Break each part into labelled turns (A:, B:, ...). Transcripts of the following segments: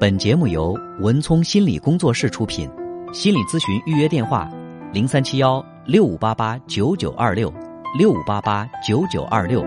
A: 本节目由文聪心理工作室出品，心理咨询预约电话：零三七幺六五八八九九二六六五八八九九二六。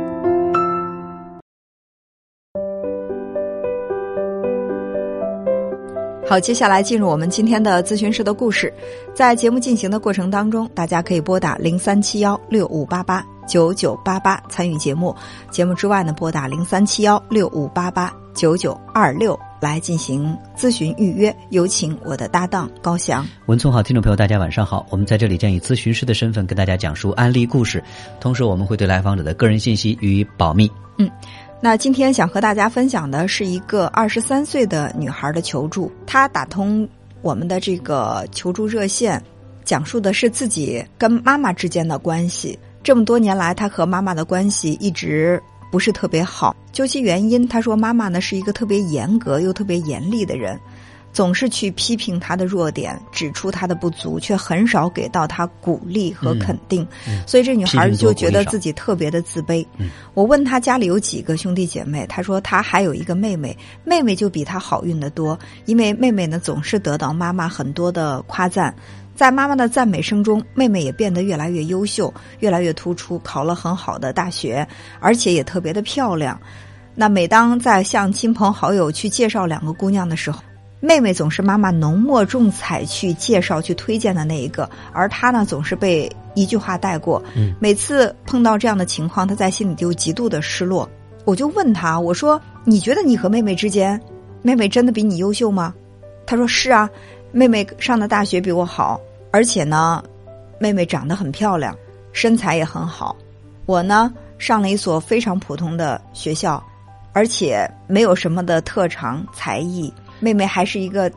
B: 好，接下来进入我们今天的咨询师的故事。在节目进行的过程当中，大家可以拨打零三七幺六五八八九九八八参与节目。节目之外呢，拨打零三七幺六五八八九九二六来进行咨询预约。有请我的搭档高翔。
A: 文聪好，听众朋友，大家晚上好。我们在这里将以咨询师的身份跟大家讲述案例故事，同时我们会对来访者的个人信息予以保密。
B: 嗯。那今天想和大家分享的是一个二十三岁的女孩的求助。她打通我们的这个求助热线，讲述的是自己跟妈妈之间的关系。这么多年来，她和妈妈的关系一直不是特别好。究其原因，她说妈妈呢是一个特别严格又特别严厉的人。总是去批评他的弱点，指出他的不足，却很少给到他鼓励和肯定。所以这女孩就觉得自己特别的自卑。我问她家里有几个兄弟姐妹，她说她还有一个妹妹，妹妹就比她好运的多，因为妹妹呢总是得到妈妈很多的夸赞，在妈妈的赞美声中，妹妹也变得越来越优秀，越来越突出，考了很好的大学，而且也特别的漂亮。那每当在向亲朋好友去介绍两个姑娘的时候，妹妹总是妈妈浓墨重彩去介绍、去推荐的那一个，而她呢，总是被一句话带过。嗯，每次碰到这样的情况，她在心里就极度的失落。我就问她：“我说，你觉得你和妹妹之间，妹妹真的比你优秀吗？”她说：“是啊，妹妹上的大学比我好，而且呢，妹妹长得很漂亮，身材也很好。我呢，上了一所非常普通的学校，而且没有什么的特长才艺。”妹妹还是一个，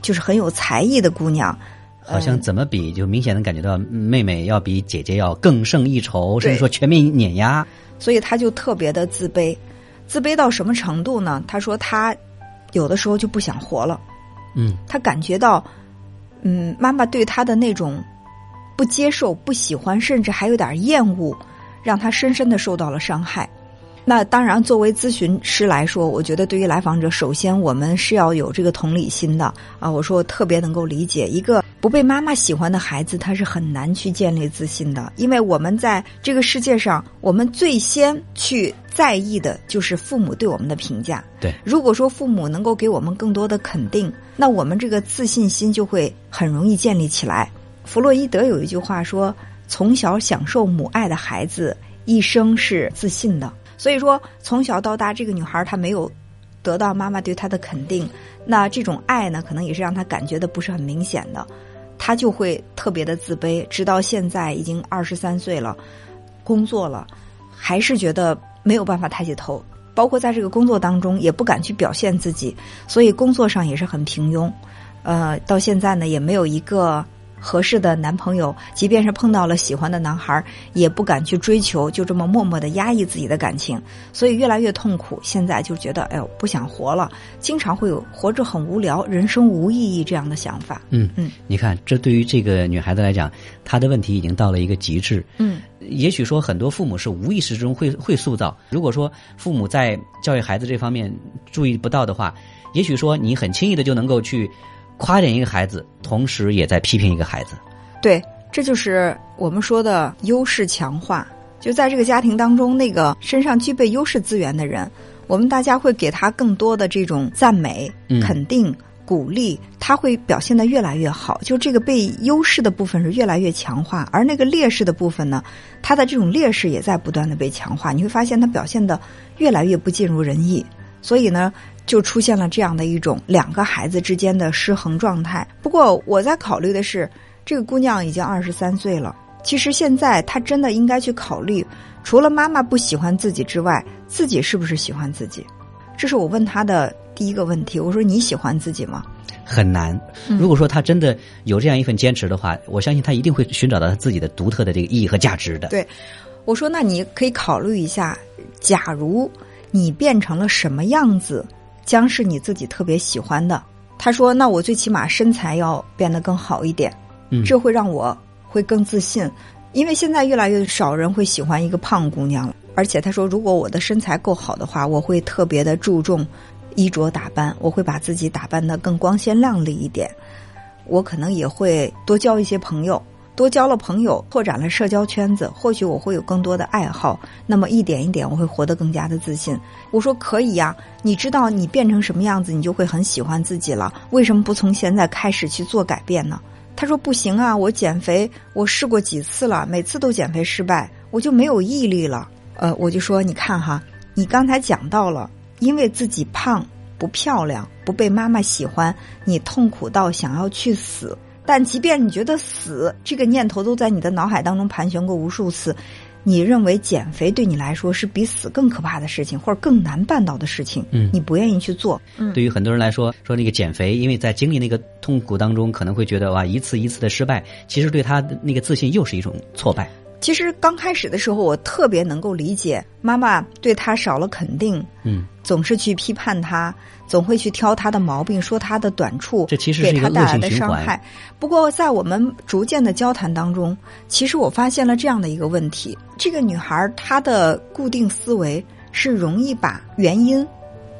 B: 就是很有才艺的姑娘，
A: 好像怎么比就明显能感觉到妹妹要比姐姐要更胜一筹，甚至说全面碾压。
B: 所以她就特别的自卑，自卑到什么程度呢？她说她有的时候就不想活了。
A: 嗯，
B: 他感觉到，嗯，妈妈对他的那种不接受、不喜欢，甚至还有点厌恶，让他深深的受到了伤害。那当然，作为咨询师来说，我觉得对于来访者，首先我们是要有这个同理心的啊。我说我特别能够理解，一个不被妈妈喜欢的孩子，他是很难去建立自信的。因为我们在这个世界上，我们最先去在意的就是父母对我们的评价。
A: 对，
B: 如果说父母能够给我们更多的肯定，那我们这个自信心就会很容易建立起来。弗洛伊德有一句话说：“从小享受母爱的孩子，一生是自信的。”所以说，从小到大，这个女孩她没有得到妈妈对她的肯定，那这种爱呢，可能也是让她感觉的不是很明显的，他就会特别的自卑。直到现在已经二十三岁了，工作了，还是觉得没有办法抬起头，包括在这个工作当中也不敢去表现自己，所以工作上也是很平庸。呃，到现在呢，也没有一个。合适的男朋友，即便是碰到了喜欢的男孩，也不敢去追求，就这么默默的压抑自己的感情，所以越来越痛苦。现在就觉得，哎呦，不想活了，经常会有活着很无聊、人生无意义这样的想法。
A: 嗯嗯，你看，这对于这个女孩子来讲，她的问题已经到了一个极致。
B: 嗯，
A: 也许说很多父母是无意识中会会塑造。如果说父母在教育孩子这方面注意不到的话，也许说你很轻易的就能够去。夸奖一个孩子，同时也在批评一个孩子，
B: 对，这就是我们说的优势强化。就在这个家庭当中，那个身上具备优势资源的人，我们大家会给他更多的这种赞美、肯定、鼓励，他会表现的越来越好。就这个被优势的部分是越来越强化，而那个劣势的部分呢，他的这种劣势也在不断的被强化。你会发现他表现的越来越不尽如人意，所以呢。就出现了这样的一种两个孩子之间的失衡状态。不过我在考虑的是，这个姑娘已经二十三岁了。其实现在她真的应该去考虑，除了妈妈不喜欢自己之外，自己是不是喜欢自己？这是我问她的第一个问题。我说你喜欢自己吗？
A: 很难。如果说她真的有这样一份坚持的话，我相信她一定会寻找到她自己的独特的这个意义和价值的。
B: 对，我说那你可以考虑一下，假如你变成了什么样子？将是你自己特别喜欢的。他说：“那我最起码身材要变得更好一点，这会让我会更自信。因为现在越来越少人会喜欢一个胖姑娘了。而且他说，如果我的身材够好的话，我会特别的注重衣着打扮，我会把自己打扮的更光鲜亮丽一点。我可能也会多交一些朋友，多交了朋友，拓展了社交圈子，或许我会有更多的爱好。那么一点一点，我会活得更加的自信。我说可以呀，你知道你变成什么样子，你就会很喜欢自己了。为什么不从现在开始去做改变呢？他说不行啊，我减肥我试过几次了，每次都减肥失败，我就没有毅力了。呃，我就说你看哈，你刚才讲到了，因为自己胖。不漂亮，不被妈妈喜欢，你痛苦到想要去死。但即便你觉得死这个念头都在你的脑海当中盘旋过无数次，你认为减肥对你来说是比死更可怕的事情，或者更难办到的事情，
A: 嗯，
B: 你不愿意去做。
A: 嗯，对于很多人来说，说那个减肥，因为在经历那个痛苦当中，可能会觉得哇，一次一次的失败，其实对他的那个自信又是一种挫败。
B: 其实刚开始的时候，我特别能够理解妈妈对他少了肯定，
A: 嗯，
B: 总是去批判他，总会去挑他的毛病，说他的短处，
A: 这其实是
B: 给他带来的伤害。不过在我们逐渐的交谈当中，其实我发现了这样的一个问题：这个女孩她的固定思维是容易把原因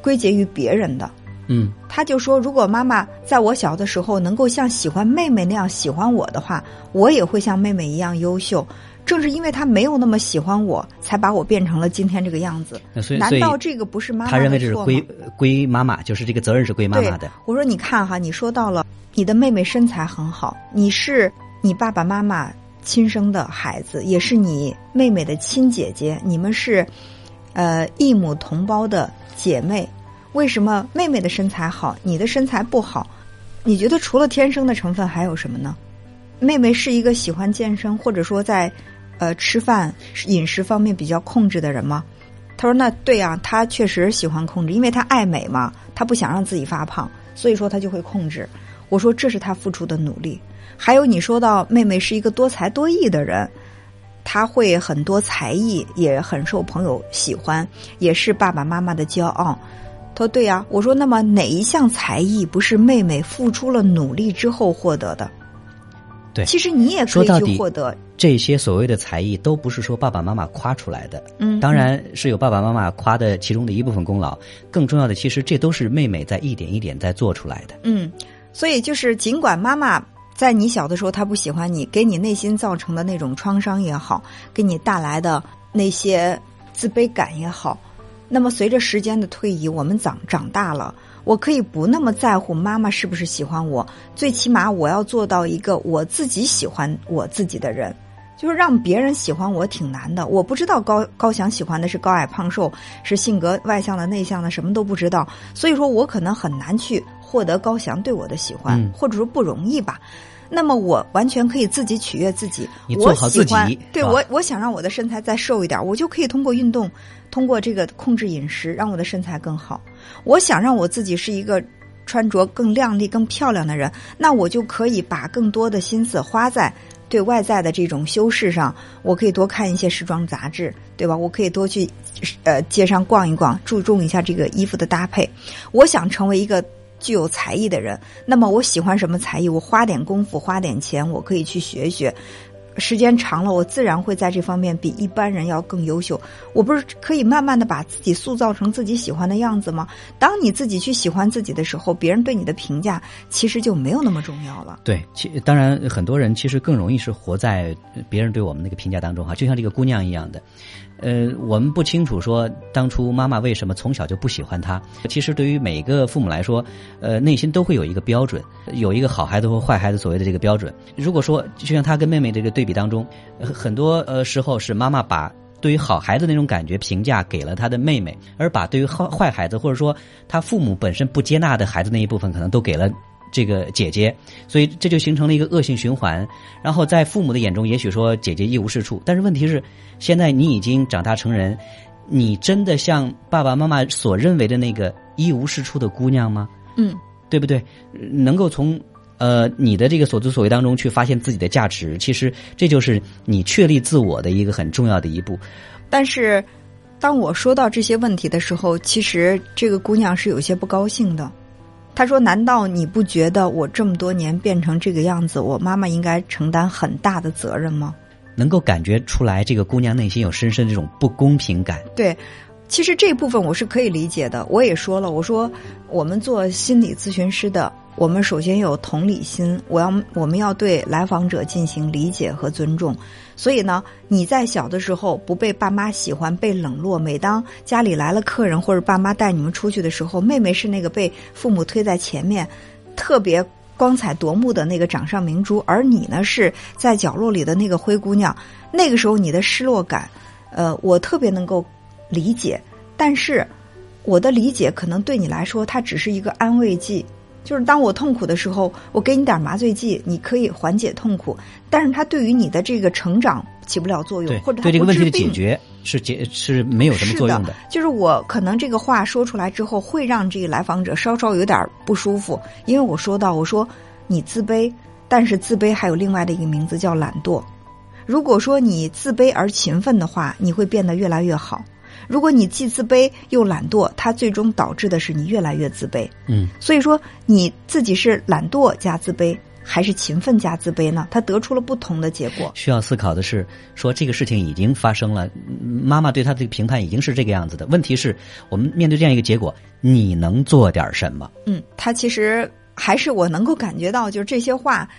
B: 归结于别人的。
A: 嗯，
B: 他就说，如果妈妈在我小的时候能够像喜欢妹妹那样喜欢我的话，我也会像妹妹一样优秀。正是因为他没有那么喜欢我，才把我变成了今天这个样子。难道这个不是妈妈
A: 他认为这是归归妈妈，就是这个责任是归妈妈的。
B: 我说，你看哈，你说到了你的妹妹身材很好，你是你爸爸妈妈亲生的孩子，也是你妹妹的亲姐姐，你们是呃异母同胞的姐妹。为什么妹妹的身材好，你的身材不好？你觉得除了天生的成分还有什么呢？妹妹是一个喜欢健身，或者说在。呃，吃饭饮食方面比较控制的人吗？他说：“那对呀，他确实喜欢控制，因为他爱美嘛，他不想让自己发胖，所以说他就会控制。”我说：“这是他付出的努力。”还有你说到妹妹是一个多才多艺的人，他会很多才艺，也很受朋友喜欢，也是爸爸妈妈的骄傲。他说：“对呀。”我说：“那么哪一项才艺不是妹妹付出了努力之后获得的？”
A: 对，
B: 其实你也可以去获得。
A: 这些所谓的才艺都不是说爸爸妈妈夸出来的，
B: 嗯，
A: 当然是有爸爸妈妈夸的其中的一部分功劳。更重要的，其实这都是妹妹在一点一点在做出来的。
B: 嗯，所以就是尽管妈妈在你小的时候她不喜欢你，给你内心造成的那种创伤也好，给你带来的那些自卑感也好，那么随着时间的推移，我们长长大了。我可以不那么在乎妈妈是不是喜欢我，最起码我要做到一个我自己喜欢我自己的人。就是让别人喜欢我挺难的，我不知道高高翔喜欢的是高矮胖瘦，是性格外向的内向的，什么都不知道，所以说我可能很难去获得高翔对我的喜欢，或者说不容易吧。那么我完全可以自己取悦自己，我喜欢，对我我想让我的身材再瘦一点，我就可以通过运动，通过这个控制饮食，让我的身材更好。我想让我自己是一个穿着更靓丽、更漂亮的人，那我就可以把更多的心思花在。对外在的这种修饰上，我可以多看一些时装杂志，对吧？我可以多去，呃，街上逛一逛，注重一下这个衣服的搭配。我想成为一个具有才艺的人，那么我喜欢什么才艺？我花点功夫，花点钱，我可以去学学。时间长了，我自然会在这方面比一般人要更优秀。我不是可以慢慢的把自己塑造成自己喜欢的样子吗？当你自己去喜欢自己的时候，别人对你的评价其实就没有那么重要了。
A: 对，其当然很多人其实更容易是活在别人对我们那个评价当中哈，就像这个姑娘一样的。呃，我们不清楚说当初妈妈为什么从小就不喜欢他。其实对于每个父母来说，呃，内心都会有一个标准，有一个好孩子或坏孩子所谓的这个标准。如果说就像他跟妹妹这个对比当中，很多呃时候是妈妈把对于好孩子那种感觉评价给了他的妹妹，而把对于坏坏孩子或者说他父母本身不接纳的孩子那一部分，可能都给了。这个姐姐，所以这就形成了一个恶性循环。然后在父母的眼中，也许说姐姐一无是处，但是问题是，现在你已经长大成人，你真的像爸爸妈妈所认为的那个一无是处的姑娘吗？
B: 嗯，
A: 对不对？能够从呃你的这个所作所为当中去发现自己的价值，其实这就是你确立自我的一个很重要的一步。
B: 但是，当我说到这些问题的时候，其实这个姑娘是有些不高兴的。他说：“难道你不觉得我这么多年变成这个样子，我妈妈应该承担很大的责任吗？”
A: 能够感觉出来，这个姑娘内心有深深这种不公平感。
B: 对，其实这部分我是可以理解的。我也说了，我说我们做心理咨询师的，我们首先有同理心，我要我们要对来访者进行理解和尊重。所以呢，你在小的时候不被爸妈喜欢，被冷落。每当家里来了客人或者爸妈带你们出去的时候，妹妹是那个被父母推在前面，特别光彩夺目的那个掌上明珠，而你呢是在角落里的那个灰姑娘。那个时候你的失落感，呃，我特别能够。理解，但是我的理解可能对你来说，它只是一个安慰剂。就是当我痛苦的时候，我给你点麻醉剂，你可以缓解痛苦。但是它对于你的这个成长起不了作用，或者
A: 对这个问题的解决是解是没有什么作用
B: 的。就是我可能这个话说出来之后，会让这个来访者稍稍有点不舒服，因为我说到我说你自卑，但是自卑还有另外的一个名字叫懒惰。如果说你自卑而勤奋的话，你会变得越来越好。如果你既自卑又懒惰，它最终导致的是你越来越自卑。
A: 嗯，
B: 所以说你自己是懒惰加自卑，还是勤奋加自卑呢？他得出了不同的结果。
A: 需要思考的是，说这个事情已经发生了，妈妈对他的评判已经是这个样子的。问题是我们面对这样一个结果，你能做点什么？
B: 嗯，他其实还是我能够感觉到，就是这些话。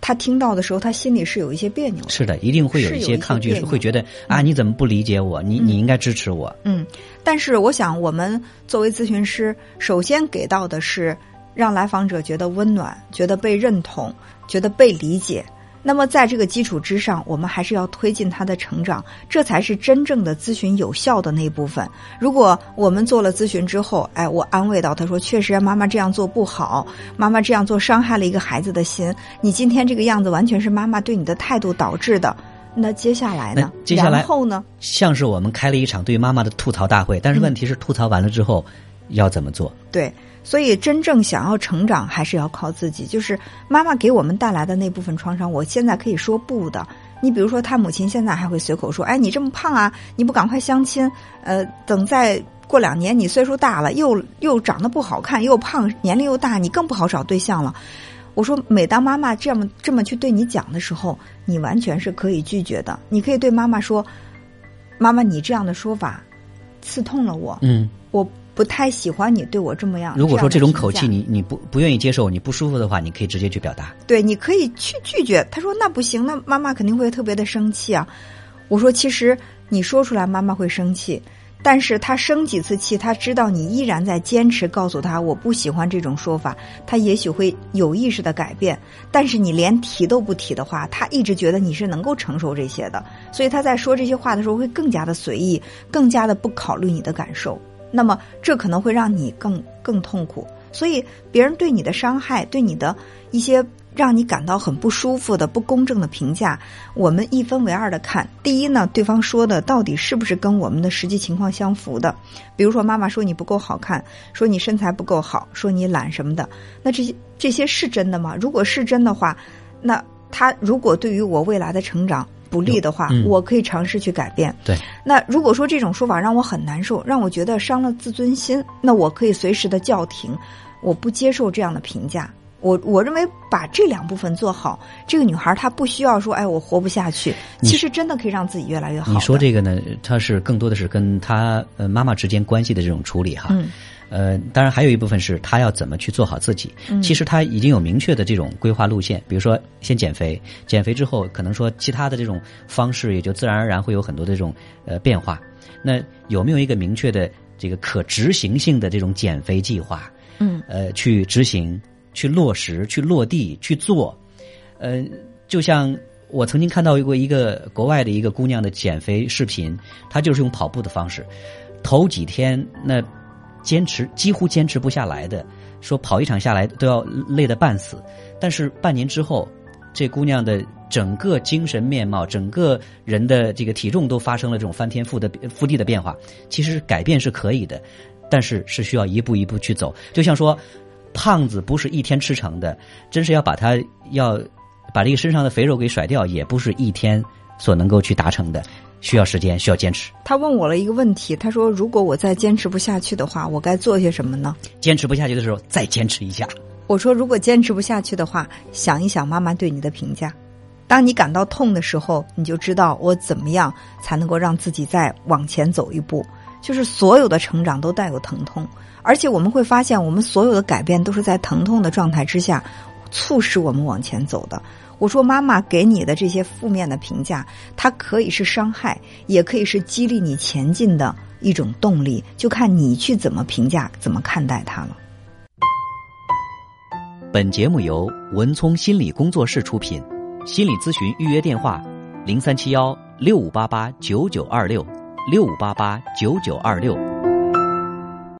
B: 他听到的时候，他心里是有一些别扭的。
A: 是的，一定会有一些抗拒，会觉得啊，你怎么不理解我？你你应该支持我。
B: 嗯，但是我想，我们作为咨询师，首先给到的是让来访者觉得温暖，觉得被认同，觉得被理解。那么，在这个基础之上，我们还是要推进他的成长，这才是真正的咨询有效的那部分。如果我们做了咨询之后，哎，我安慰到他说：“确实，妈妈这样做不好，妈妈这样做伤害了一个孩子的心。你今天这个样子，完全是妈妈对你的态度导致的。”那接下来呢？
A: 接下来
B: 然后呢？
A: 像是我们开了一场对妈妈的吐槽大会，但是问题是，吐槽完了之后要怎么做？
B: 对。所以，真正想要成长，还是要靠自己。就是妈妈给我们带来的那部分创伤，我现在可以说不的。你比如说，他母亲现在还会随口说：“哎，你这么胖啊，你不赶快相亲？呃，等再过两年，你岁数大了，又又长得不好看，又胖，年龄又大，你更不好找对象了。”我说，每当妈妈这么这么去对你讲的时候，你完全是可以拒绝的。你可以对妈妈说：“妈妈，你这样的说法刺痛了我。”
A: 嗯，
B: 我。不太喜欢你对我这么样。
A: 如果说
B: 这
A: 种口气你你不不愿意接受，你不舒服的话，你可以直接去表达。
B: 对，你可以去拒绝。他说那不行，那妈妈肯定会特别的生气啊。我说其实你说出来，妈妈会生气，但是他生几次气，他知道你依然在坚持，告诉他我不喜欢这种说法，他也许会有意识的改变。但是你连提都不提的话，他一直觉得你是能够承受这些的，所以他在说这些话的时候会更加的随意，更加的不考虑你的感受。那么，这可能会让你更更痛苦。所以，别人对你的伤害，对你的一些让你感到很不舒服的不公正的评价，我们一分为二的看。第一呢，对方说的到底是不是跟我们的实际情况相符的？比如说，妈妈说你不够好看，说你身材不够好，说你懒什么的，那这些这些是真的吗？如果是真的话，那他如果对于我未来的成长。不利的话，我可以尝试去改变。
A: 对，
B: 那如果说这种说法让我很难受，让我觉得伤了自尊心，那我可以随时的叫停，我不接受这样的评价。我我认为把这两部分做好，这个女孩她不需要说，哎，我活不下去。其实真的可以让自己越来越好。
A: 你说这个呢，它是更多的是跟她呃妈妈之间关系的这种处理哈。
B: 嗯。
A: 呃，当然还有一部分是他要怎么去做好自己。其实他已经有明确的这种规划路线，比如说先减肥，减肥之后可能说其他的这种方式也就自然而然会有很多的这种呃变化。那有没有一个明确的这个可执行性的这种减肥计划？
B: 嗯，
A: 呃，去执行、去落实、去落地去做。呃，就像我曾经看到过一个国外的一个姑娘的减肥视频，她就是用跑步的方式，头几天那。坚持几乎坚持不下来的，说跑一场下来都要累得半死。但是半年之后，这姑娘的整个精神面貌、整个人的这个体重都发生了这种翻天覆的覆地的变化。其实改变是可以的，但是是需要一步一步去走。就像说，胖子不是一天吃成的，真是要把他要把这个身上的肥肉给甩掉，也不是一天所能够去达成的。需要时间，需要坚持。
B: 他问我了一个问题，他说：“如果我再坚持不下去的话，我该做些什么呢？”
A: 坚持不下去的时候，再坚持一下。
B: 我说：“如果坚持不下去的话，想一想妈妈对你的评价。当你感到痛的时候，你就知道我怎么样才能够让自己再往前走一步。就是所有的成长都带有疼痛，而且我们会发现，我们所有的改变都是在疼痛的状态之下，促使我们往前走的。我说，妈妈给你的这些负面的评价，它可以是伤害，也可以是激励你前进的一种动力，就看你去怎么评价、怎么看待它了。
A: 本节目由文聪心理工作室出品，心理咨询预约电话：零三七幺六五八八九九二六六五八八九九二六。